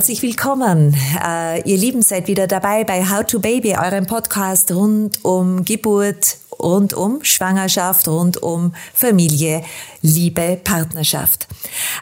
Herzlich willkommen. Uh, ihr Lieben seid wieder dabei bei How to Baby, eurem Podcast rund um Geburt, rund um Schwangerschaft, rund um Familie, Liebe, Partnerschaft.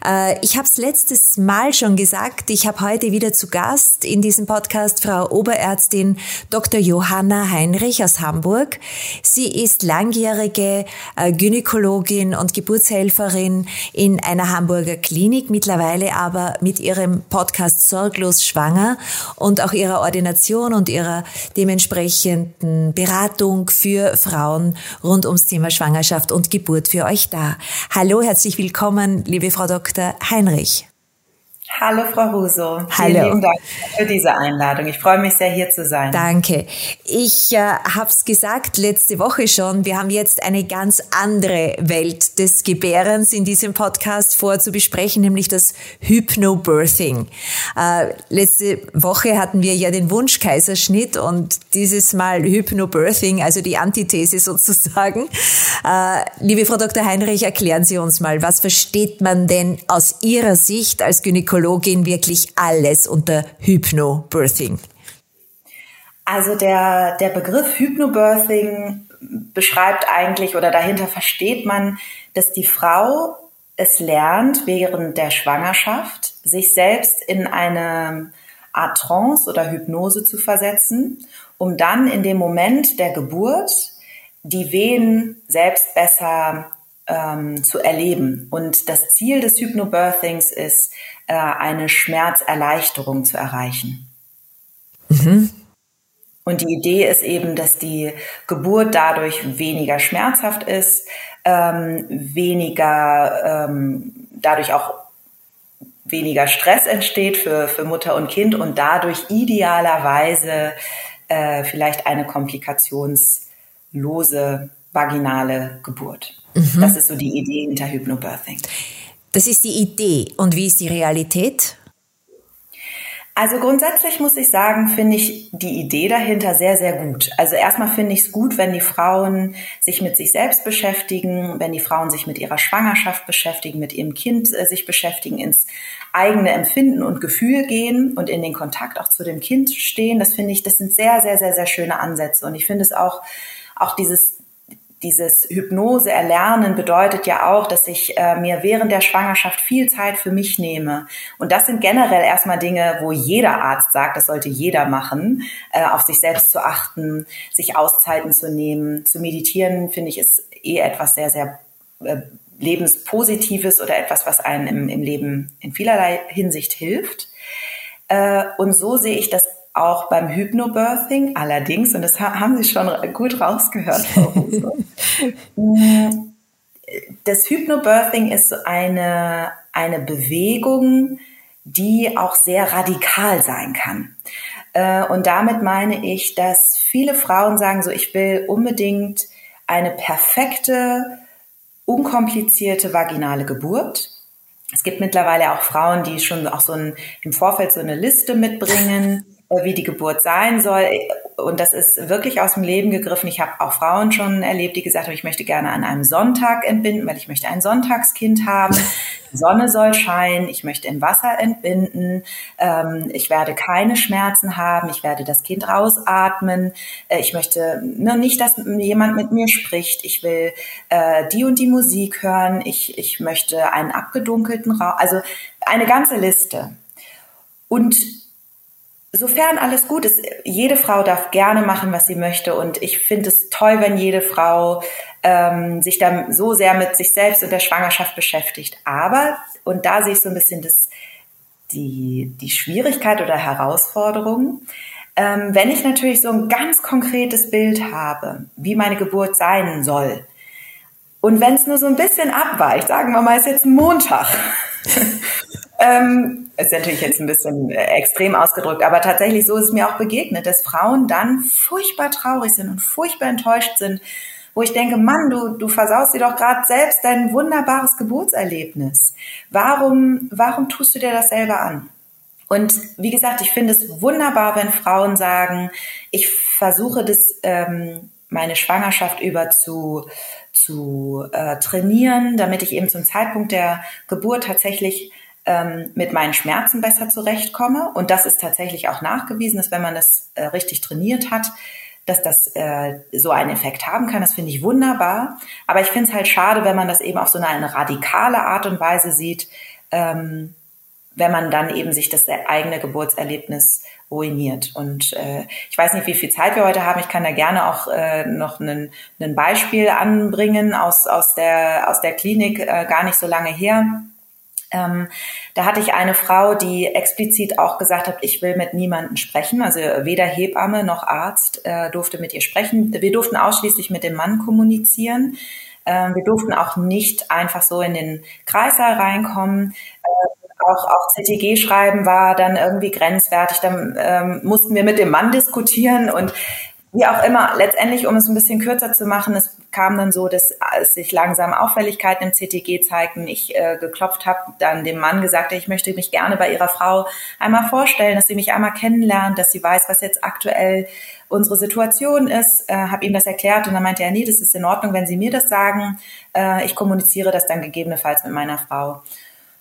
Äh, ich habe es letztes Mal schon gesagt, ich habe heute wieder zu Gast in diesem Podcast Frau Oberärztin Dr. Johanna Heinrich aus Hamburg. Sie ist langjährige äh, Gynäkologin und Geburtshelferin in einer Hamburger Klinik, mittlerweile aber mit ihrem Podcast Sorglos Schwanger und auch ihrer Ordination und ihrer dementsprechenden Beratung für Frauen rund ums Thema Schwangerschaft und Geburt für euch da. Hallo, herzlich willkommen, liebe Frau Dr. Heinrich. Hallo Frau Russo. Hallo. Vielen lieben Dank für diese Einladung. Ich freue mich sehr, hier zu sein. Danke. Ich äh, habe es gesagt letzte Woche schon, wir haben jetzt eine ganz andere Welt des Gebärens in diesem Podcast vor zu besprechen, nämlich das Hypnobirthing. Äh, letzte Woche hatten wir ja den Wunschkaiserschnitt und dieses Mal Hypnobirthing, also die Antithese sozusagen. Äh, liebe Frau Dr. Heinrich, erklären Sie uns mal, was versteht man denn aus Ihrer Sicht als Gynäkologin Psychologin wirklich alles unter Hypnobirthing? Also der, der Begriff Hypnobirthing beschreibt eigentlich oder dahinter versteht man, dass die Frau es lernt, während der Schwangerschaft sich selbst in eine Art Trance oder Hypnose zu versetzen, um dann in dem Moment der Geburt die Wehen selbst besser ähm, zu erleben. Und das Ziel des Hypnobirthings ist, äh, eine Schmerzerleichterung zu erreichen. Mhm. Und die Idee ist eben, dass die Geburt dadurch weniger schmerzhaft ist, ähm, weniger, ähm, dadurch auch weniger Stress entsteht für, für Mutter und Kind und dadurch idealerweise äh, vielleicht eine komplikationslose vaginale Geburt. Mhm. Das ist so die Idee hinter Hypnobirthing. Das ist die Idee. Und wie ist die Realität? Also grundsätzlich muss ich sagen, finde ich die Idee dahinter sehr, sehr gut. Also erstmal finde ich es gut, wenn die Frauen sich mit sich selbst beschäftigen, wenn die Frauen sich mit ihrer Schwangerschaft beschäftigen, mit ihrem Kind äh, sich beschäftigen, ins eigene Empfinden und Gefühl gehen und in den Kontakt auch zu dem Kind stehen. Das finde ich, das sind sehr, sehr, sehr, sehr schöne Ansätze. Und ich finde es auch, auch dieses dieses Hypnose erlernen bedeutet ja auch, dass ich äh, mir während der Schwangerschaft viel Zeit für mich nehme. Und das sind generell erstmal Dinge, wo jeder Arzt sagt, das sollte jeder machen, äh, auf sich selbst zu achten, sich Auszeiten zu nehmen. Zu meditieren, finde ich, ist eh etwas sehr, sehr äh, lebenspositives oder etwas, was einen im, im Leben in vielerlei Hinsicht hilft. Äh, und so sehe ich das auch beim Hypnobirthing. Allerdings, und das haben Sie schon gut rausgehört, Frau mm, das Hypnobirthing ist eine, eine Bewegung, die auch sehr radikal sein kann. Äh, und damit meine ich, dass viele Frauen sagen so, ich will unbedingt eine perfekte, unkomplizierte vaginale Geburt. Es gibt mittlerweile auch Frauen, die schon auch so ein, im Vorfeld so eine Liste mitbringen, wie die Geburt sein soll. Und das ist wirklich aus dem Leben gegriffen. Ich habe auch Frauen schon erlebt, die gesagt haben, ich möchte gerne an einem Sonntag entbinden, weil ich möchte ein Sonntagskind haben. Die Sonne soll scheinen, ich möchte im Wasser entbinden, ähm, ich werde keine Schmerzen haben, ich werde das Kind rausatmen, äh, ich möchte nicht, dass jemand mit mir spricht, ich will äh, die und die Musik hören, ich, ich möchte einen abgedunkelten Raum, also eine ganze Liste. Und Sofern alles gut ist, jede Frau darf gerne machen, was sie möchte. Und ich finde es toll, wenn jede Frau ähm, sich dann so sehr mit sich selbst und der Schwangerschaft beschäftigt. Aber, und da sehe ich so ein bisschen das, die, die Schwierigkeit oder Herausforderung, ähm, wenn ich natürlich so ein ganz konkretes Bild habe, wie meine Geburt sein soll, und wenn es nur so ein bisschen abweicht, sagen wir mal, es ist jetzt Montag, ähm, ist natürlich jetzt ein bisschen äh, extrem ausgedrückt, aber tatsächlich so ist es mir auch begegnet, dass Frauen dann furchtbar traurig sind und furchtbar enttäuscht sind, wo ich denke, Mann, du, du versaust dir doch gerade selbst dein wunderbares Geburtserlebnis. Warum, warum tust du dir das selber an? Und wie gesagt, ich finde es wunderbar, wenn Frauen sagen, ich versuche das, ähm, meine Schwangerschaft über zu, zu äh, trainieren, damit ich eben zum Zeitpunkt der Geburt tatsächlich ähm, mit meinen Schmerzen besser zurechtkomme. Und das ist tatsächlich auch nachgewiesen, dass wenn man das äh, richtig trainiert hat, dass das äh, so einen Effekt haben kann. Das finde ich wunderbar. Aber ich finde es halt schade, wenn man das eben auf so eine, eine radikale Art und Weise sieht, ähm, wenn man dann eben sich das eigene Geburtserlebnis ruiniert. Und äh, ich weiß nicht, wie viel Zeit wir heute haben. Ich kann da gerne auch äh, noch ein Beispiel anbringen aus, aus, der, aus der Klinik, äh, gar nicht so lange her. Ähm, da hatte ich eine Frau, die explizit auch gesagt hat, ich will mit niemandem sprechen. Also weder Hebamme noch Arzt äh, durfte mit ihr sprechen. Wir durften ausschließlich mit dem Mann kommunizieren. Ähm, wir durften auch nicht einfach so in den Kreissaal reinkommen. Äh, auch, auch CTG schreiben war dann irgendwie grenzwertig. Dann ähm, mussten wir mit dem Mann diskutieren und wie auch immer, letztendlich, um es ein bisschen kürzer zu machen, es kam dann so, dass sich langsam Auffälligkeiten im CTG zeigten, ich äh, geklopft habe, dann dem Mann gesagt, ich möchte mich gerne bei ihrer Frau einmal vorstellen, dass sie mich einmal kennenlernt, dass sie weiß, was jetzt aktuell unsere Situation ist, äh, habe ihm das erklärt und dann meinte er, nee, das ist in Ordnung, wenn Sie mir das sagen, äh, ich kommuniziere das dann gegebenenfalls mit meiner Frau.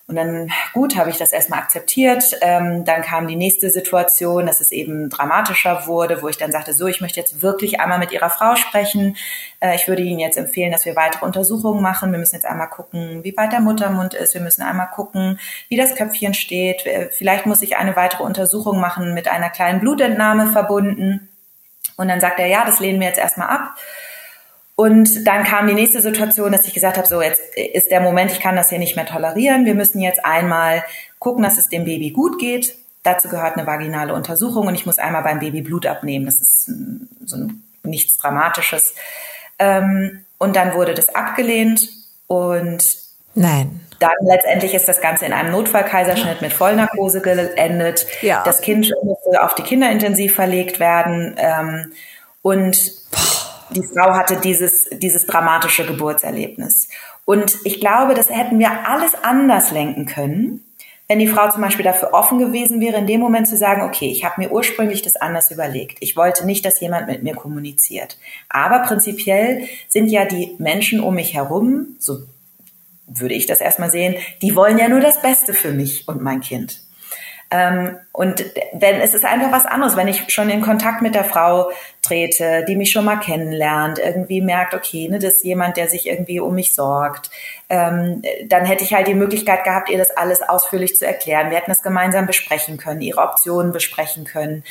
Und dann, gut, habe ich das erstmal akzeptiert. Ähm, dann kam die nächste Situation, dass es eben dramatischer wurde, wo ich dann sagte, so, ich möchte jetzt wirklich einmal mit Ihrer Frau sprechen. Äh, ich würde Ihnen jetzt empfehlen, dass wir weitere Untersuchungen machen. Wir müssen jetzt einmal gucken, wie weit der Muttermund ist. Wir müssen einmal gucken, wie das Köpfchen steht. Vielleicht muss ich eine weitere Untersuchung machen mit einer kleinen Blutentnahme verbunden. Und dann sagt er, ja, das lehnen wir jetzt erstmal ab. Und dann kam die nächste Situation, dass ich gesagt habe, so jetzt ist der Moment, ich kann das hier nicht mehr tolerieren. Wir müssen jetzt einmal gucken, dass es dem Baby gut geht. Dazu gehört eine vaginale Untersuchung und ich muss einmal beim Baby Blut abnehmen. Das ist so nichts Dramatisches. Ähm, und dann wurde das abgelehnt und Nein. Dann letztendlich ist das Ganze in einem Notfallkaiserschnitt mit Vollnarkose geendet. Ja. Das Kind musste auf die Kinderintensiv verlegt werden. Ähm, und die Frau hatte dieses, dieses dramatische Geburtserlebnis. Und ich glaube, das hätten wir alles anders lenken können, wenn die Frau zum Beispiel dafür offen gewesen wäre, in dem Moment zu sagen, okay, ich habe mir ursprünglich das anders überlegt. Ich wollte nicht, dass jemand mit mir kommuniziert. Aber prinzipiell sind ja die Menschen um mich herum, so würde ich das erstmal sehen, die wollen ja nur das Beste für mich und mein Kind. Ähm, und wenn es ist einfach was anderes, wenn ich schon in Kontakt mit der Frau trete, die mich schon mal kennenlernt, irgendwie merkt, okay, ne, das ist jemand, der sich irgendwie um mich sorgt, ähm, dann hätte ich halt die Möglichkeit gehabt, ihr das alles ausführlich zu erklären. Wir hätten es gemeinsam besprechen können, ihre Optionen besprechen können.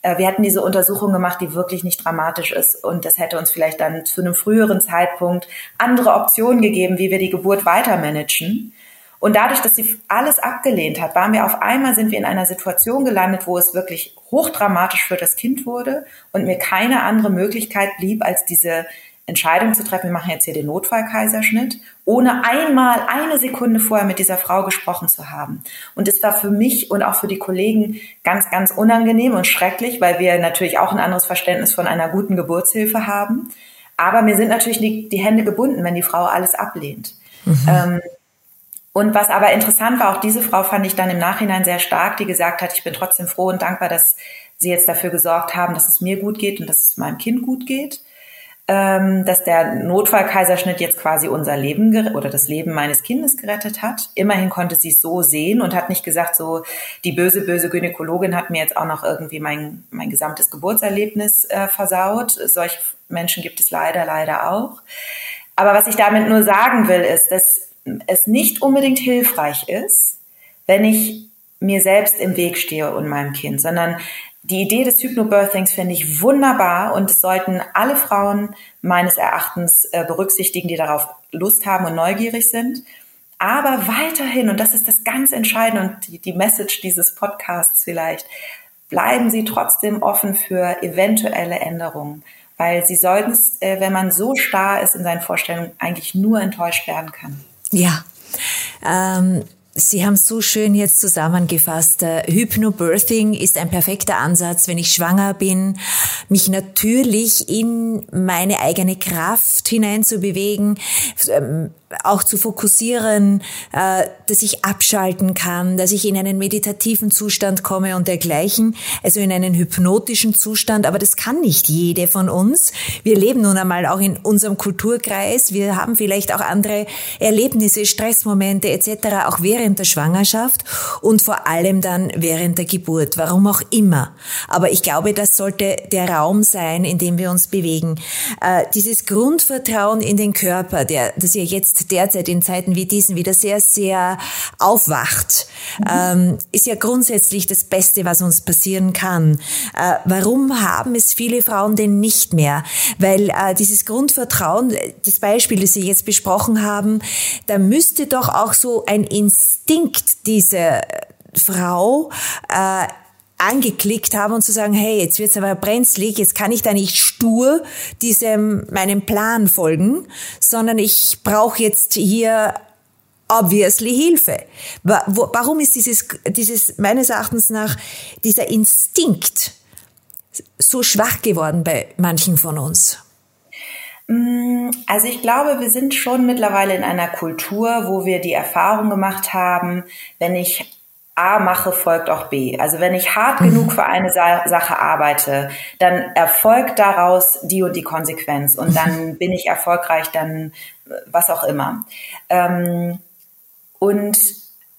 Äh, wir hätten diese Untersuchung gemacht, die wirklich nicht dramatisch ist und das hätte uns vielleicht dann zu einem früheren Zeitpunkt andere Optionen gegeben, wie wir die Geburt weiter managen. Und dadurch, dass sie alles abgelehnt hat, waren wir auf einmal, sind wir in einer Situation gelandet, wo es wirklich hochdramatisch für das Kind wurde und mir keine andere Möglichkeit blieb, als diese Entscheidung zu treffen, wir machen jetzt hier den Notfallkaiserschnitt, ohne einmal eine Sekunde vorher mit dieser Frau gesprochen zu haben. Und es war für mich und auch für die Kollegen ganz, ganz unangenehm und schrecklich, weil wir natürlich auch ein anderes Verständnis von einer guten Geburtshilfe haben. Aber mir sind natürlich die, die Hände gebunden, wenn die Frau alles ablehnt. Mhm. Ähm, und was aber interessant war, auch diese Frau fand ich dann im Nachhinein sehr stark, die gesagt hat, ich bin trotzdem froh und dankbar, dass sie jetzt dafür gesorgt haben, dass es mir gut geht und dass es meinem Kind gut geht. Ähm, dass der Notfallkaiserschnitt jetzt quasi unser Leben oder das Leben meines Kindes gerettet hat. Immerhin konnte sie es so sehen und hat nicht gesagt, so die böse, böse Gynäkologin hat mir jetzt auch noch irgendwie mein, mein gesamtes Geburtserlebnis äh, versaut. Solche Menschen gibt es leider, leider auch. Aber was ich damit nur sagen will, ist, dass es nicht unbedingt hilfreich ist, wenn ich mir selbst im Weg stehe und meinem Kind, sondern die Idee des Hypnobirthings finde ich wunderbar und es sollten alle Frauen meines Erachtens äh, berücksichtigen, die darauf Lust haben und neugierig sind. Aber weiterhin, und das ist das ganz Entscheidende und die, die Message dieses Podcasts vielleicht, bleiben Sie trotzdem offen für eventuelle Änderungen, weil Sie sollten, äh, wenn man so starr ist in seinen Vorstellungen, eigentlich nur enttäuscht werden kann. Ja. Ähm Sie haben so schön jetzt zusammengefasst. Äh, Hypnobirthing ist ein perfekter Ansatz, wenn ich schwanger bin, mich natürlich in meine eigene Kraft hineinzubewegen, ähm, auch zu fokussieren, äh, dass ich abschalten kann, dass ich in einen meditativen Zustand komme und dergleichen, also in einen hypnotischen Zustand. Aber das kann nicht jede von uns. Wir leben nun einmal auch in unserem Kulturkreis. Wir haben vielleicht auch andere Erlebnisse, Stressmomente etc. auch während der Schwangerschaft und vor allem dann während der Geburt. Warum auch immer. Aber ich glaube, das sollte der Raum sein, in dem wir uns bewegen. Äh, dieses Grundvertrauen in den Körper, der, das ja jetzt derzeit in Zeiten wie diesen wieder sehr, sehr aufwacht, mhm. ist ja grundsätzlich das Beste, was uns passieren kann. Äh, warum haben es viele Frauen denn nicht mehr? Weil äh, dieses Grundvertrauen, das Beispiel, das Sie jetzt besprochen haben, da müsste doch auch so ein Instinkt dieser Frau äh, angeklickt haben und zu sagen, hey, jetzt wird's aber brenzlig, jetzt kann ich da nicht stur diesem meinem Plan folgen, sondern ich brauche jetzt hier obviously Hilfe. Warum ist dieses, dieses meines Erachtens nach dieser Instinkt so schwach geworden bei manchen von uns? Mm, also ich glaube, wir sind schon mittlerweile in einer Kultur, wo wir die Erfahrung gemacht haben, wenn ich A mache, folgt auch B. Also wenn ich hart genug für eine Sa Sache arbeite, dann erfolgt daraus die und die Konsequenz und dann bin ich erfolgreich, dann was auch immer. Ähm, und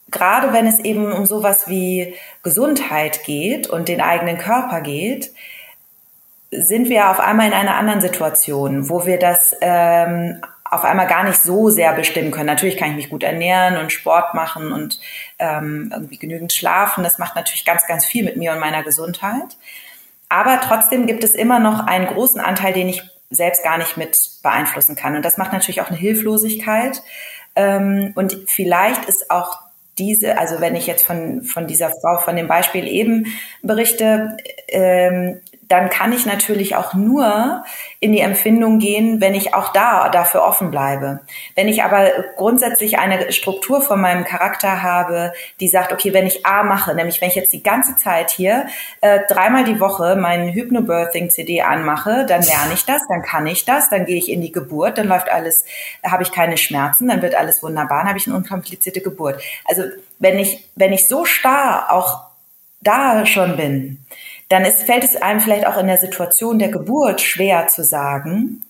gerade wenn es eben um sowas wie Gesundheit geht und den eigenen Körper geht, sind wir auf einmal in einer anderen Situation, wo wir das ähm, auf einmal gar nicht so sehr bestimmen können. Natürlich kann ich mich gut ernähren und Sport machen und ähm, irgendwie genügend schlafen. Das macht natürlich ganz, ganz viel mit mir und meiner Gesundheit. Aber trotzdem gibt es immer noch einen großen Anteil, den ich selbst gar nicht mit beeinflussen kann. Und das macht natürlich auch eine Hilflosigkeit. Ähm, und vielleicht ist auch diese, also wenn ich jetzt von, von dieser Frau, von dem Beispiel eben berichte, ähm, dann kann ich natürlich auch nur in die Empfindung gehen, wenn ich auch da dafür offen bleibe. Wenn ich aber grundsätzlich eine Struktur von meinem Charakter habe, die sagt, okay, wenn ich A mache, nämlich wenn ich jetzt die ganze Zeit hier äh, dreimal die Woche meinen Hypnobirthing-CD anmache, dann lerne ich das, dann kann ich das, dann gehe ich in die Geburt, dann läuft alles, habe ich keine Schmerzen, dann wird alles wunderbar, dann habe ich eine unkomplizierte Geburt. Also wenn ich, wenn ich so starr auch da schon bin, dann ist, fällt es einem vielleicht auch in der Situation der Geburt schwer zu sagen,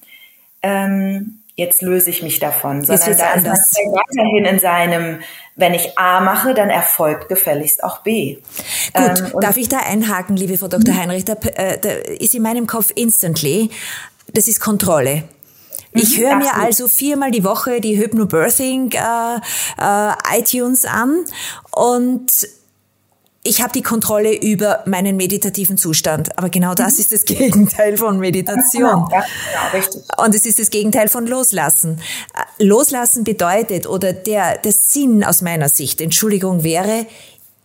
ähm, jetzt löse ich mich davon, sondern da ist man weiterhin in seinem, wenn ich A mache, dann erfolgt gefälligst auch B. Gut, ähm, darf ich da einhaken, liebe Frau Dr. Mhm. Heinrich? Da, äh, da ist in meinem Kopf instantly, das ist Kontrolle. Ich mhm, höre mir also viermal die Woche die Hypnobirthing äh, äh, iTunes an und ich habe die Kontrolle über meinen meditativen Zustand. Aber genau das mhm. ist das Gegenteil von Meditation. Ja, genau, richtig. Und es ist das Gegenteil von Loslassen. Äh, loslassen bedeutet, oder der, der Sinn aus meiner Sicht, Entschuldigung, wäre,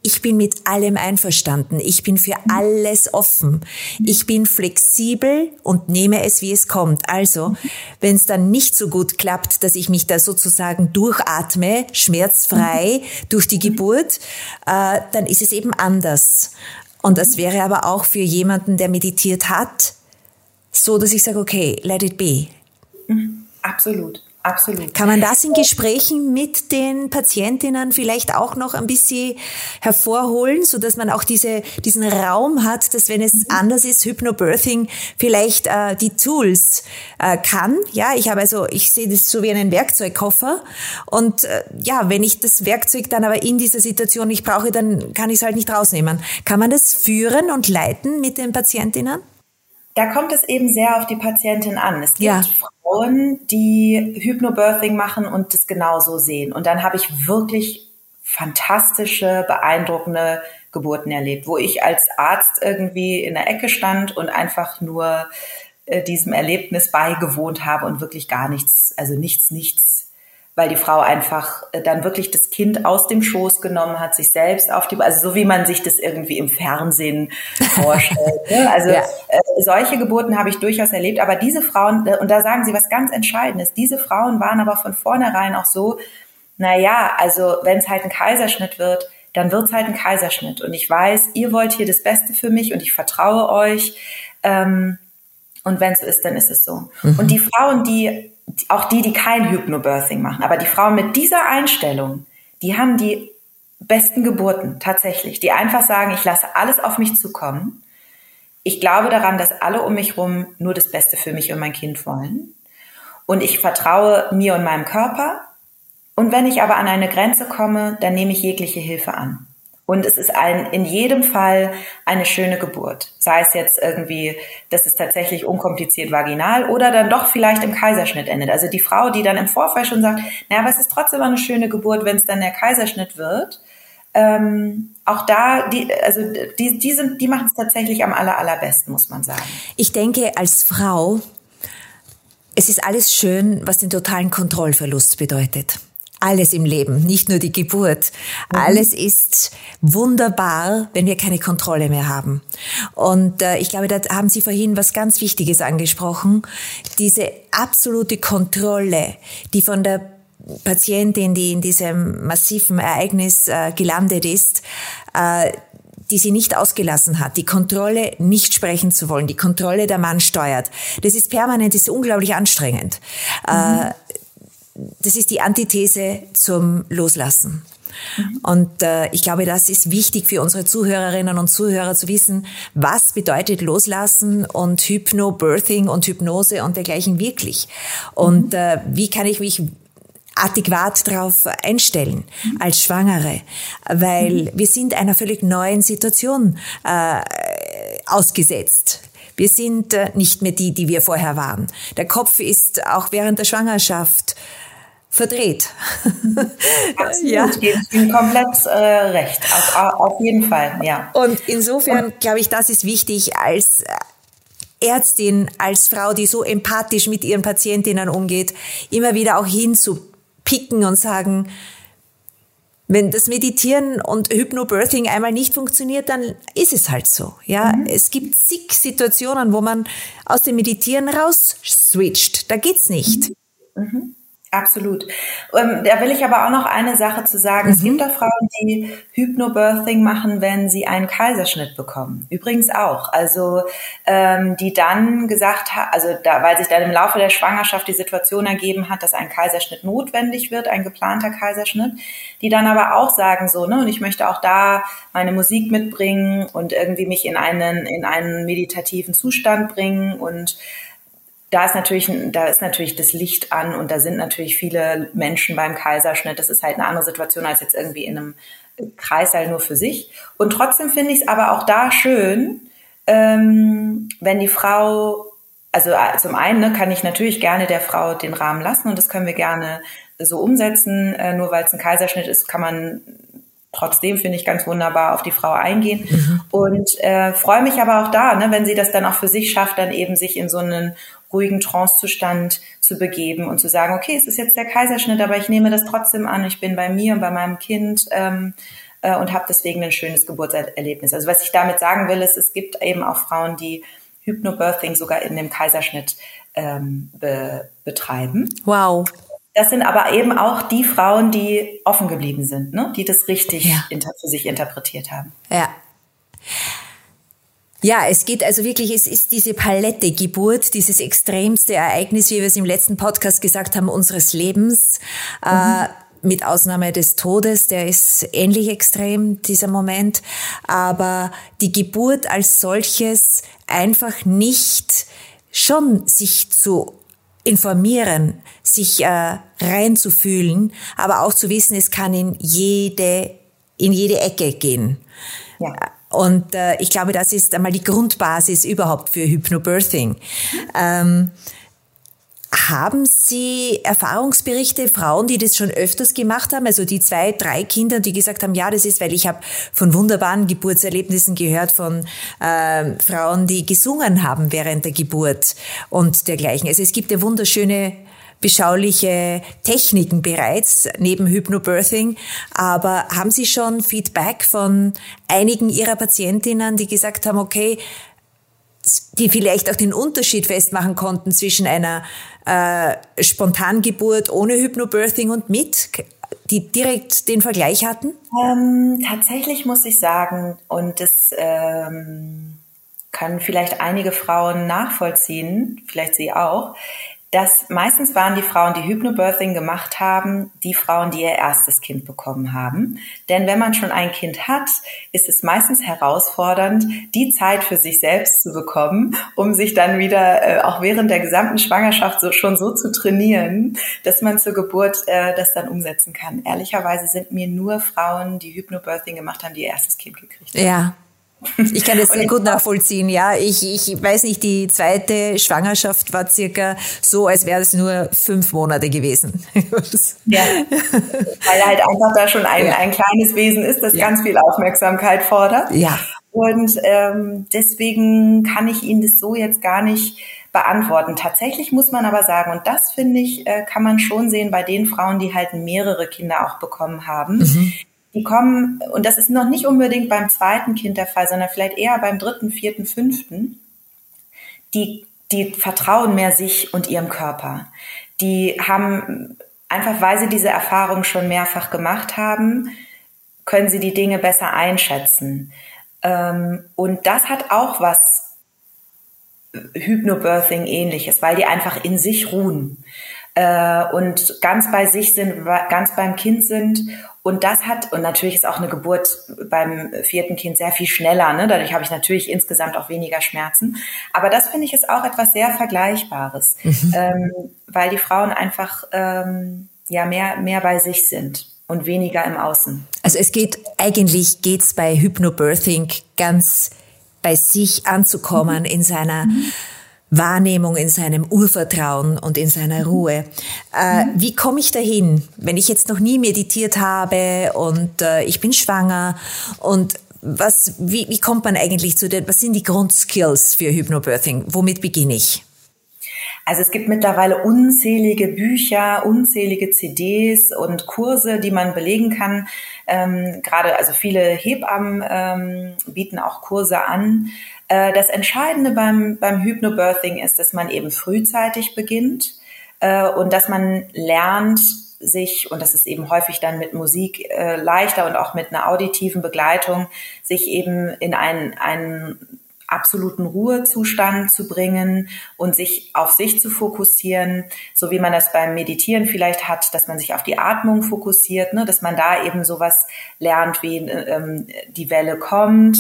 ich bin mit allem einverstanden. Ich bin für alles offen. Ich bin flexibel und nehme es, wie es kommt. Also, wenn es dann nicht so gut klappt, dass ich mich da sozusagen durchatme, schmerzfrei durch die Geburt, äh, dann ist es eben anders. Und das wäre aber auch für jemanden, der meditiert hat, so, dass ich sage, okay, let it be. Mhm. Absolut. Absolut. Kann man das in Gesprächen mit den Patientinnen vielleicht auch noch ein bisschen hervorholen, so dass man auch diese, diesen Raum hat, dass wenn es mhm. anders ist, Hypnobirthing vielleicht äh, die Tools äh, kann. Ja, ich habe also, ich sehe das so wie einen Werkzeugkoffer und äh, ja, wenn ich das Werkzeug dann aber in dieser Situation nicht brauche, dann kann ich es halt nicht rausnehmen. Kann man das führen und leiten mit den Patientinnen? Da kommt es eben sehr auf die Patientin an. Es gibt ja. Frauen, die Hypnobirthing machen und das genauso sehen. Und dann habe ich wirklich fantastische, beeindruckende Geburten erlebt, wo ich als Arzt irgendwie in der Ecke stand und einfach nur äh, diesem Erlebnis beigewohnt habe und wirklich gar nichts, also nichts, nichts weil die Frau einfach äh, dann wirklich das Kind aus dem Schoß genommen hat, sich selbst auf die, also so wie man sich das irgendwie im Fernsehen vorstellt. Ne? Also ja. äh, solche Geburten habe ich durchaus erlebt, aber diese Frauen, äh, und da sagen Sie was ganz Entscheidendes, diese Frauen waren aber von vornherein auch so, na ja, also wenn es halt ein Kaiserschnitt wird, dann wird es halt ein Kaiserschnitt. Und ich weiß, ihr wollt hier das Beste für mich und ich vertraue euch. Ähm, und wenn es so ist, dann ist es so. Mhm. Und die Frauen, die auch die, die kein Hypnobirthing machen, aber die Frauen mit dieser Einstellung, die haben die besten Geburten tatsächlich, die einfach sagen, ich lasse alles auf mich zukommen. Ich glaube daran, dass alle um mich herum nur das Beste für mich und mein Kind wollen. Und ich vertraue mir und meinem Körper. Und wenn ich aber an eine Grenze komme, dann nehme ich jegliche Hilfe an. Und es ist ein, in jedem Fall eine schöne Geburt. Sei es jetzt irgendwie, dass es tatsächlich unkompliziert vaginal oder dann doch vielleicht im Kaiserschnitt endet. Also die Frau, die dann im Vorfall schon sagt, naja, aber es ist trotzdem eine schöne Geburt, wenn es dann der Kaiserschnitt wird. Ähm, auch da, die, also die, die, sind, die machen es tatsächlich am aller, allerbesten, muss man sagen. Ich denke, als Frau, es ist alles schön, was den totalen Kontrollverlust bedeutet alles im Leben, nicht nur die Geburt. Mhm. Alles ist wunderbar, wenn wir keine Kontrolle mehr haben. Und äh, ich glaube, da haben Sie vorhin was ganz Wichtiges angesprochen. Diese absolute Kontrolle, die von der Patientin, die in diesem massiven Ereignis äh, gelandet ist, äh, die sie nicht ausgelassen hat, die Kontrolle nicht sprechen zu wollen, die Kontrolle der Mann steuert. Das ist permanent, das ist unglaublich anstrengend. Mhm. Äh, das ist die Antithese zum Loslassen. Mhm. Und äh, ich glaube, das ist wichtig für unsere Zuhörerinnen und Zuhörer zu wissen, was bedeutet Loslassen und Hypnobirthing und Hypnose und dergleichen wirklich. Und mhm. äh, wie kann ich mich adäquat darauf einstellen mhm. als Schwangere, weil mhm. wir sind einer völlig neuen Situation äh, ausgesetzt. Wir sind äh, nicht mehr die, die wir vorher waren. Der Kopf ist auch während der Schwangerschaft verdreht. Absolut, ja. ich bin komplett äh, recht, auf, auf jeden Fall, ja. Und insofern glaube ich, das ist wichtig als Ärztin, als Frau, die so empathisch mit ihren Patientinnen umgeht, immer wieder auch hinzupicken und sagen, wenn das Meditieren und Hypnobirthing einmal nicht funktioniert, dann ist es halt so. Ja, mhm. es gibt zig Situationen, wo man aus dem Meditieren raus switcht. Da geht's nicht. Mhm. Mhm. Absolut. Ähm, da will ich aber auch noch eine Sache zu sagen. Mhm. Es gibt da Frauen, die Hypnobirthing machen, wenn sie einen Kaiserschnitt bekommen. Übrigens auch. Also ähm, die dann gesagt hat, also da, weil sich dann im Laufe der Schwangerschaft die Situation ergeben hat, dass ein Kaiserschnitt notwendig wird, ein geplanter Kaiserschnitt, die dann aber auch sagen so, ne, und ich möchte auch da meine Musik mitbringen und irgendwie mich in einen in einen meditativen Zustand bringen und da ist natürlich, da ist natürlich das Licht an und da sind natürlich viele Menschen beim Kaiserschnitt. Das ist halt eine andere Situation als jetzt irgendwie in einem Kreißsaal nur für sich. Und trotzdem finde ich es aber auch da schön, ähm, wenn die Frau, also äh, zum einen ne, kann ich natürlich gerne der Frau den Rahmen lassen und das können wir gerne so umsetzen. Äh, nur weil es ein Kaiserschnitt ist, kann man trotzdem finde ich ganz wunderbar auf die Frau eingehen mhm. und äh, freue mich aber auch da, ne, wenn sie das dann auch für sich schafft, dann eben sich in so einen ruhigen Trancezustand zu begeben und zu sagen, okay, es ist jetzt der Kaiserschnitt, aber ich nehme das trotzdem an, ich bin bei mir und bei meinem Kind ähm, äh, und habe deswegen ein schönes Geburtserlebnis. Also was ich damit sagen will, ist, es gibt eben auch Frauen, die Hypnobirthing sogar in dem Kaiserschnitt ähm, be betreiben. Wow. Das sind aber eben auch die Frauen, die offen geblieben sind, ne? die das richtig ja. für sich interpretiert haben. Ja. Ja, es geht also wirklich, es ist diese Palette Geburt, dieses extremste Ereignis, wie wir es im letzten Podcast gesagt haben, unseres Lebens. Mhm. Äh, mit Ausnahme des Todes, der ist ähnlich extrem, dieser Moment. Aber die Geburt als solches einfach nicht schon sich zu informieren, sich äh, reinzufühlen, aber auch zu wissen, es kann in jede, in jede Ecke gehen. Ja. Und äh, ich glaube, das ist einmal die Grundbasis überhaupt für Hypnobirthing. Ähm, haben Sie Erfahrungsberichte, Frauen, die das schon öfters gemacht haben, also die zwei, drei Kinder, die gesagt haben, ja, das ist, weil ich habe von wunderbaren Geburtserlebnissen gehört von äh, Frauen, die gesungen haben während der Geburt und dergleichen. Also es gibt ja wunderschöne beschauliche Techniken bereits neben Hypnobirthing. Aber haben Sie schon Feedback von einigen Ihrer Patientinnen, die gesagt haben, okay, die vielleicht auch den Unterschied festmachen konnten zwischen einer äh, Spontangeburt ohne Hypnobirthing und mit, die direkt den Vergleich hatten? Ähm, tatsächlich muss ich sagen, und das ähm, können vielleicht einige Frauen nachvollziehen, vielleicht Sie auch, dass meistens waren die Frauen, die Hypnobirthing gemacht haben, die Frauen, die ihr erstes Kind bekommen haben. Denn wenn man schon ein Kind hat, ist es meistens herausfordernd, die Zeit für sich selbst zu bekommen, um sich dann wieder äh, auch während der gesamten Schwangerschaft so, schon so zu trainieren, dass man zur Geburt äh, das dann umsetzen kann. Ehrlicherweise sind mir nur Frauen, die Hypnobirthing gemacht haben, die ihr erstes Kind gekriegt haben. Ja. Ich kann das sehr gut nachvollziehen, ja. Ich, ich weiß nicht, die zweite Schwangerschaft war circa so, als wäre es nur fünf Monate gewesen. ja, weil halt einfach da schon ein, ja. ein kleines Wesen ist, das ja. ganz viel Aufmerksamkeit fordert. Ja. Und ähm, deswegen kann ich Ihnen das so jetzt gar nicht beantworten. Tatsächlich muss man aber sagen, und das finde ich, äh, kann man schon sehen bei den Frauen, die halt mehrere Kinder auch bekommen haben, mhm die kommen, und das ist noch nicht unbedingt beim zweiten Kind der Fall, sondern vielleicht eher beim dritten, vierten, fünften, die, die vertrauen mehr sich und ihrem Körper. Die haben, einfach weil sie diese Erfahrung schon mehrfach gemacht haben, können sie die Dinge besser einschätzen. Ähm, und das hat auch was Hypnobirthing ähnliches, weil die einfach in sich ruhen äh, und ganz bei sich sind, ganz beim Kind sind. Und das hat, und natürlich ist auch eine Geburt beim vierten Kind sehr viel schneller. Ne? Dadurch habe ich natürlich insgesamt auch weniger Schmerzen. Aber das finde ich ist auch etwas sehr Vergleichbares, mhm. ähm, weil die Frauen einfach ähm, ja mehr, mehr bei sich sind und weniger im Außen. Also es geht, eigentlich geht's bei Hypnobirthing ganz bei sich anzukommen mhm. in seiner mhm Wahrnehmung, in seinem Urvertrauen und in seiner Ruhe. Äh, mhm. Wie komme ich dahin, wenn ich jetzt noch nie meditiert habe und äh, ich bin schwanger und was, wie, wie kommt man eigentlich zu den, was sind die Grundskills für Hypnobirthing? Womit beginne ich? Also es gibt mittlerweile unzählige Bücher, unzählige CDs und Kurse, die man belegen kann. Ähm, gerade also viele Hebammen ähm, bieten auch Kurse an. Äh, das Entscheidende beim, beim Hypnobirthing ist, dass man eben frühzeitig beginnt äh, und dass man lernt, sich, und das ist eben häufig dann mit Musik äh, leichter und auch mit einer auditiven Begleitung, sich eben in einen, einen absoluten Ruhezustand zu bringen und sich auf sich zu fokussieren, so wie man das beim Meditieren vielleicht hat, dass man sich auf die Atmung fokussiert, ne, dass man da eben sowas lernt, wie ähm, die Welle kommt,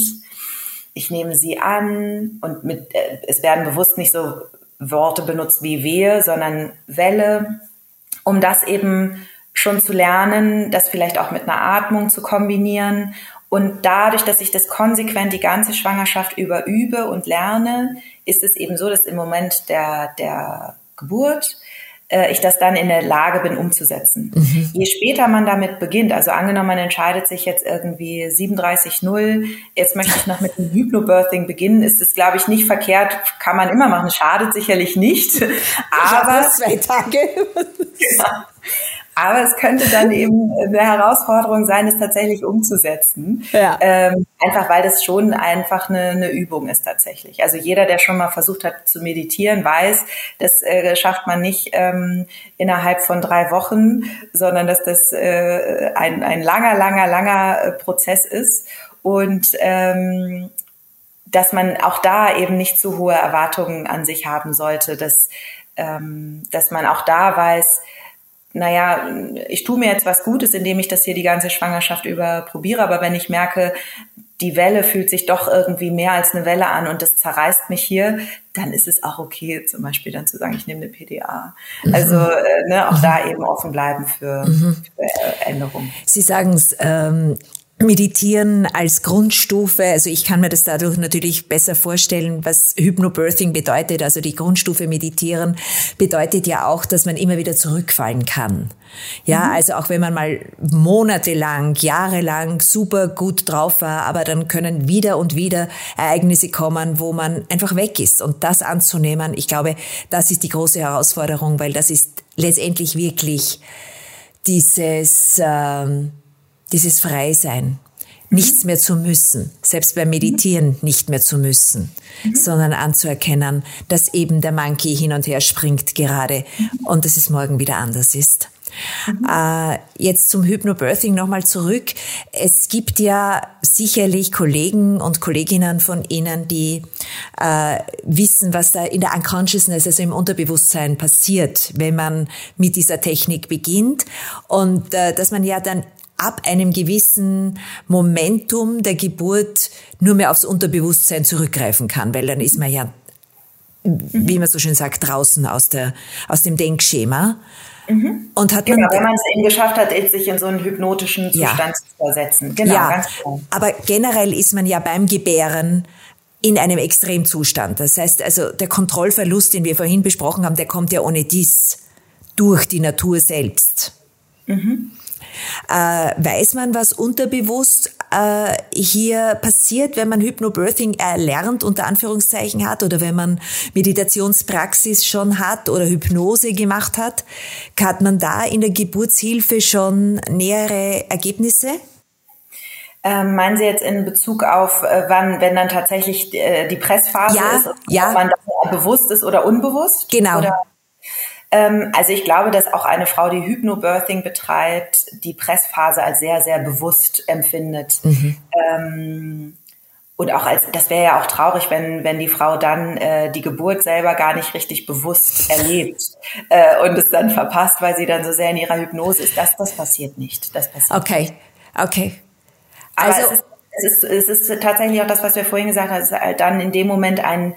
ich nehme sie an und mit, äh, es werden bewusst nicht so Worte benutzt wie Wehe, sondern Welle, um das eben schon zu lernen, das vielleicht auch mit einer Atmung zu kombinieren. Und dadurch, dass ich das konsequent die ganze Schwangerschaft über übe und lerne, ist es eben so, dass im Moment der, der Geburt äh, ich das dann in der Lage bin umzusetzen. Mhm. Je später man damit beginnt, also angenommen, man entscheidet sich jetzt irgendwie 37.0, jetzt möchte ich noch mit dem Hypnobirthing beginnen, ist es, glaube ich, nicht verkehrt, kann man immer machen, schadet sicherlich nicht. Aber zwei Tage. ja. Aber es könnte dann eben eine Herausforderung sein, es tatsächlich umzusetzen. Ja. Ähm, einfach weil das schon einfach eine, eine Übung ist tatsächlich. Also jeder, der schon mal versucht hat zu meditieren, weiß, das äh, schafft man nicht ähm, innerhalb von drei Wochen, sondern dass das äh, ein, ein langer, langer, langer äh, Prozess ist. Und ähm, dass man auch da eben nicht zu hohe Erwartungen an sich haben sollte, dass, ähm, dass man auch da weiß, naja, ich tue mir jetzt was Gutes, indem ich das hier die ganze Schwangerschaft über probiere, aber wenn ich merke, die Welle fühlt sich doch irgendwie mehr als eine Welle an und das zerreißt mich hier, dann ist es auch okay, zum Beispiel dann zu sagen, ich nehme eine PDA. Mhm. Also äh, ne, auch da eben offen bleiben für, mhm. für Änderungen. Sie sagen es, ähm, Meditieren als Grundstufe, also ich kann mir das dadurch natürlich besser vorstellen, was Hypnobirthing bedeutet. Also die Grundstufe Meditieren bedeutet ja auch, dass man immer wieder zurückfallen kann. Ja, mhm. also auch wenn man mal monatelang, jahrelang super gut drauf war, aber dann können wieder und wieder Ereignisse kommen, wo man einfach weg ist. Und das anzunehmen, ich glaube, das ist die große Herausforderung, weil das ist letztendlich wirklich dieses, ähm, dieses Freisein, nichts mehr zu müssen, selbst beim Meditieren nicht mehr zu müssen, mhm. sondern anzuerkennen, dass eben der Monkey hin und her springt gerade und dass es morgen wieder anders ist. Mhm. Äh, jetzt zum Hypnobirthing nochmal zurück. Es gibt ja sicherlich Kollegen und Kolleginnen von Ihnen, die äh, wissen, was da in der Unconsciousness, also im Unterbewusstsein passiert, wenn man mit dieser Technik beginnt und äh, dass man ja dann ab einem gewissen Momentum der Geburt nur mehr aufs Unterbewusstsein zurückgreifen kann, weil dann ist man ja, wie man so schön sagt, draußen aus, der, aus dem Denkschema. Mhm. Und hat genau, man, wenn man es eben geschafft hat, sich in so einen hypnotischen Zustand ja. zu versetzen. Genau, ja, ganz klar. Aber generell ist man ja beim Gebären in einem Extremzustand. Das heißt also, der Kontrollverlust, den wir vorhin besprochen haben, der kommt ja ohne dies durch die Natur selbst. Mhm. Äh, weiß man, was unterbewusst äh, hier passiert, wenn man Hypnobirthing erlernt, unter Anführungszeichen hat, oder wenn man Meditationspraxis schon hat oder Hypnose gemacht hat? Hat man da in der Geburtshilfe schon nähere Ergebnisse? Ähm, meinen Sie jetzt in Bezug auf, äh, wann, wenn dann tatsächlich äh, die Pressphase ja, ist, ja. ob man das bewusst ist oder unbewusst? Genau. Oder? Ähm, also ich glaube, dass auch eine Frau, die Hypnobirthing betreibt, die Pressphase als sehr, sehr bewusst empfindet. Mhm. Ähm, und auch als, das wäre ja auch traurig, wenn, wenn die Frau dann äh, die Geburt selber gar nicht richtig bewusst erlebt äh, und es dann verpasst, weil sie dann so sehr in ihrer Hypnose ist. Das, das passiert nicht. Das passiert okay, nicht. okay. Also, es ist, es, ist, es ist tatsächlich auch das, was wir vorhin gesagt haben, es ist halt dann in dem Moment ein,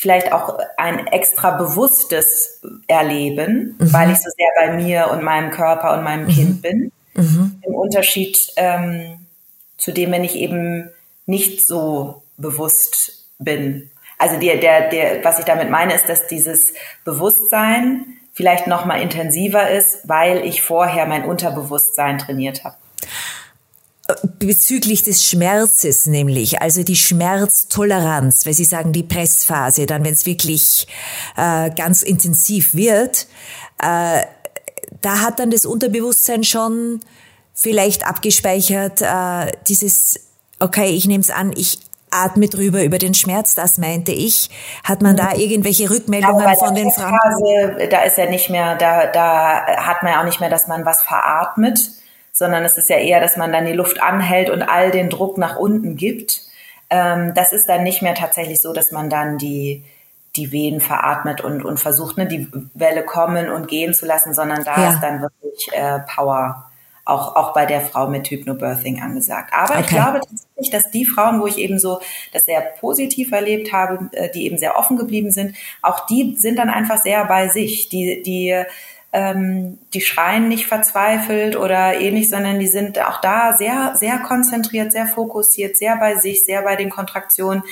vielleicht auch ein extra bewusstes Erleben, mhm. weil ich so sehr bei mir und meinem Körper und meinem mhm. Kind bin. Mhm. Im Unterschied ähm, zu dem, wenn ich eben nicht so bewusst bin. Also der, der, der, was ich damit meine, ist, dass dieses Bewusstsein vielleicht noch mal intensiver ist, weil ich vorher mein Unterbewusstsein trainiert habe bezüglich des Schmerzes nämlich, also die Schmerztoleranz, weil Sie sagen die Pressphase, dann wenn es wirklich äh, ganz intensiv wird, äh, da hat dann das Unterbewusstsein schon vielleicht abgespeichert, äh, dieses, okay, ich nehme es an, ich atme drüber über den Schmerz, das meinte ich. Hat man da mhm. irgendwelche Rückmeldungen ja, von den Frauen? Da ist ja nicht mehr, da, da hat man ja auch nicht mehr, dass man was veratmet sondern es ist ja eher, dass man dann die Luft anhält und all den Druck nach unten gibt. Ähm, das ist dann nicht mehr tatsächlich so, dass man dann die, die Wehen veratmet und, und versucht, ne, die Welle kommen und gehen zu lassen, sondern da ja. ist dann wirklich äh, Power auch, auch bei der Frau mit Hypnobirthing angesagt. Aber okay. ich glaube tatsächlich, dass die Frauen, wo ich eben so das sehr positiv erlebt habe, äh, die eben sehr offen geblieben sind, auch die sind dann einfach sehr bei sich. Die, die ähm, die schreien nicht verzweifelt oder ähnlich, sondern die sind auch da sehr, sehr konzentriert, sehr fokussiert, sehr bei sich, sehr bei den Kontraktionen,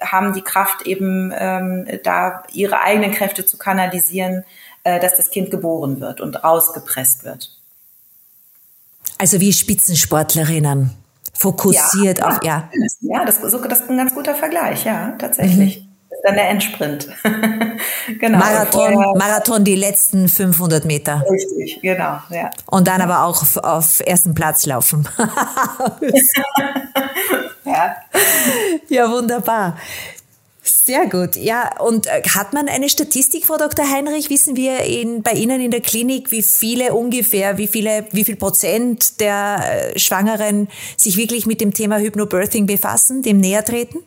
haben die Kraft eben ähm, da ihre eigenen Kräfte zu kanalisieren, äh, dass das Kind geboren wird und rausgepresst wird. Also wie Spitzensportlerinnen fokussiert ja, auf ja. Ja, das, das ist ein ganz guter Vergleich, ja, tatsächlich. Mhm ist dann der Endsprint. genau. Marathon, Marathon die letzten 500 Meter. Richtig, genau, ja. Und dann aber auch auf, auf ersten Platz laufen. ja. Ja, wunderbar. Sehr gut. Ja, und äh, hat man eine Statistik, Frau Dr. Heinrich? Wissen wir in, bei Ihnen in der Klinik, wie viele ungefähr, wie viele, wie viel Prozent der äh, Schwangeren sich wirklich mit dem Thema Hypnobirthing befassen, dem näher treten?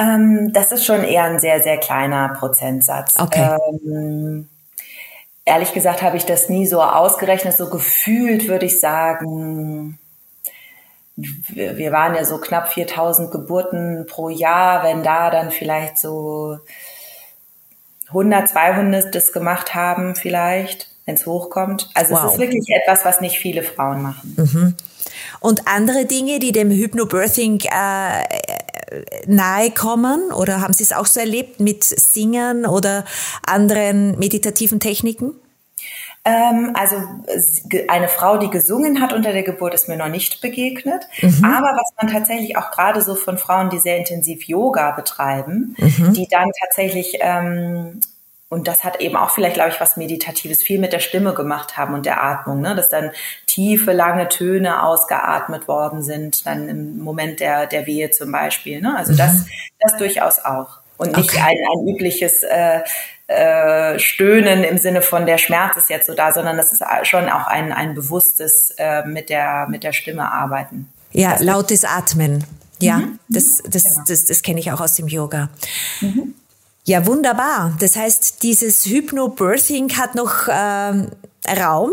Ähm, das ist schon eher ein sehr, sehr kleiner Prozentsatz. Okay. Ähm, ehrlich gesagt habe ich das nie so ausgerechnet. So gefühlt würde ich sagen, wir, waren ja so knapp 4000 Geburten pro Jahr. Wenn da dann vielleicht so 100, 200 das gemacht haben vielleicht, wenn es hochkommt. Also wow. es ist wirklich etwas, was nicht viele Frauen machen. Mhm. Und andere Dinge, die dem Hypnobirthing äh, nahe kommen oder haben Sie es auch so erlebt mit Singern oder anderen meditativen Techniken? Ähm, also eine Frau, die gesungen hat unter der Geburt, ist mir noch nicht begegnet. Mhm. Aber was man tatsächlich auch gerade so von Frauen, die sehr intensiv Yoga betreiben, mhm. die dann tatsächlich ähm, und das hat eben auch vielleicht, glaube ich, was Meditatives viel mit der Stimme gemacht haben und der Atmung, ne? dass dann tiefe, lange Töne ausgeatmet worden sind, dann im Moment der, der Wehe zum Beispiel. Ne? Also mhm. das, das durchaus auch. und nicht okay. ein, ein übliches äh, äh, Stöhnen im Sinne von der Schmerz ist jetzt so da, sondern das ist schon auch ein, ein bewusstes äh, mit, der, mit der Stimme arbeiten. Ja, das lautes Atmen. Ja, mhm. das, das, genau. das, das kenne ich auch aus dem Yoga. Mhm. Ja, wunderbar. Das heißt, dieses Hypnobirthing hat noch ähm, Raum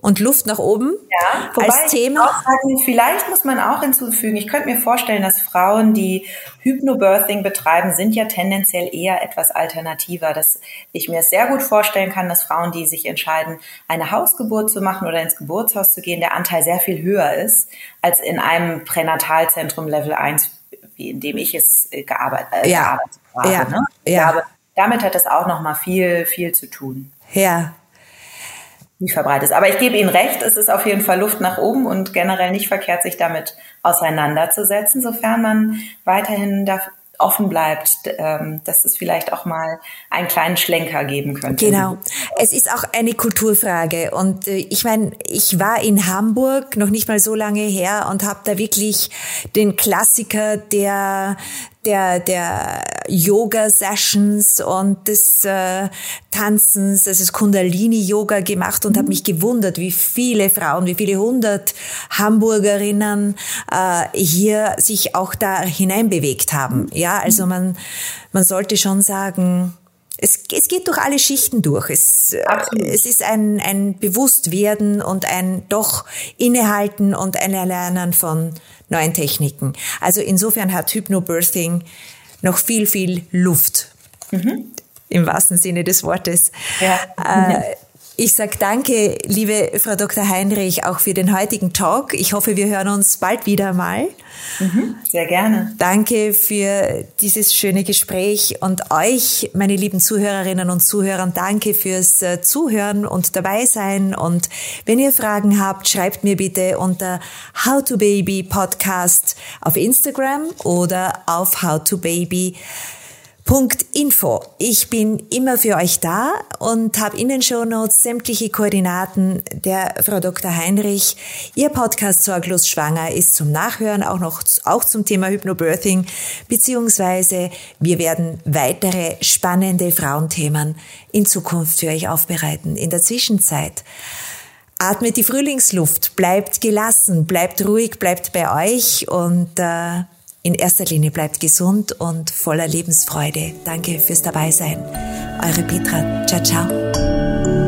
und Luft nach oben ja, wobei als Thema. Sagen, vielleicht muss man auch hinzufügen, ich könnte mir vorstellen, dass Frauen, die Hypnobirthing betreiben, sind ja tendenziell eher etwas alternativer. Dass ich mir sehr gut vorstellen kann, dass Frauen, die sich entscheiden, eine Hausgeburt zu machen oder ins Geburtshaus zu gehen, der Anteil sehr viel höher ist als in einem Pränatalzentrum Level 1, wie in dem ich es äh, gearbeitet, äh, ja. gearbeitet habe. Ja. Ne? Ja. glaube, damit hat es auch noch mal viel, viel zu tun. Ja, nicht verbreitet ist. Aber ich gebe Ihnen recht, es ist auf jeden Fall Luft nach oben und generell nicht verkehrt, sich damit auseinanderzusetzen, sofern man weiterhin da offen bleibt, ähm, dass es vielleicht auch mal einen kleinen Schlenker geben könnte. Genau. Es ist auch eine Kulturfrage. Und äh, ich meine, ich war in Hamburg noch nicht mal so lange her und habe da wirklich den Klassiker der der, der Yoga-Sessions und des äh, Tanzens, also das Kundalini-Yoga gemacht und mhm. habe mich gewundert, wie viele Frauen, wie viele hundert Hamburgerinnen äh, hier sich auch da hineinbewegt haben. Ja, also man, man sollte schon sagen, es, es geht durch alle Schichten durch. Es, es ist ein, ein Bewusstwerden und ein doch Innehalten und ein Erlernen von neuen Techniken. Also insofern hat Hypnobirthing noch viel, viel Luft. Mhm. Im wahrsten Sinne des Wortes. Ja. Äh, ich sage danke, liebe Frau Dr. Heinrich, auch für den heutigen Talk. Ich hoffe, wir hören uns bald wieder mal. Mhm, sehr gerne. Danke für dieses schöne Gespräch und euch, meine lieben Zuhörerinnen und Zuhörer, danke fürs äh, Zuhören und dabei sein. Und wenn ihr Fragen habt, schreibt mir bitte unter How to Baby Podcast auf Instagram oder auf How to Baby Punkt Info. Ich bin immer für euch da und habe in den Shownotes sämtliche Koordinaten der Frau Dr. Heinrich. Ihr Podcast Sorglos Schwanger ist zum Nachhören auch noch auch zum Thema Hypnobirthing, beziehungsweise wir werden weitere spannende Frauenthemen in Zukunft für euch aufbereiten. In der Zwischenzeit atmet die Frühlingsluft, bleibt gelassen, bleibt ruhig, bleibt bei euch und äh, in erster Linie bleibt gesund und voller Lebensfreude. Danke fürs Dabeisein. Eure Petra. Ciao, ciao.